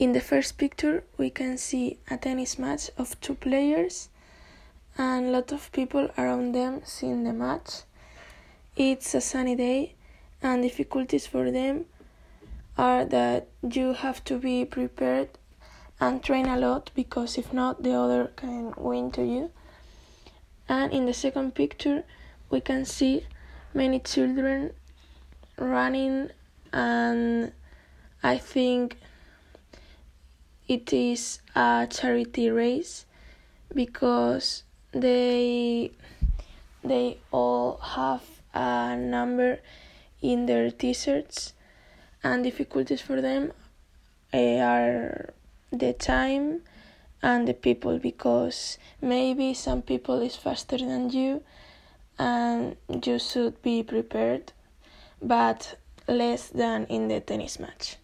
In the first picture, we can see a tennis match of two players and a lot of people around them seeing the match. It's a sunny day, and difficulties for them are that you have to be prepared and train a lot because if not, the other can win to you. And in the second picture, we can see many children running, and I think it is a charity race because they they all have a number in their t-shirts and difficulties for them eh, are the time and the people because maybe some people is faster than you and you should be prepared but less than in the tennis match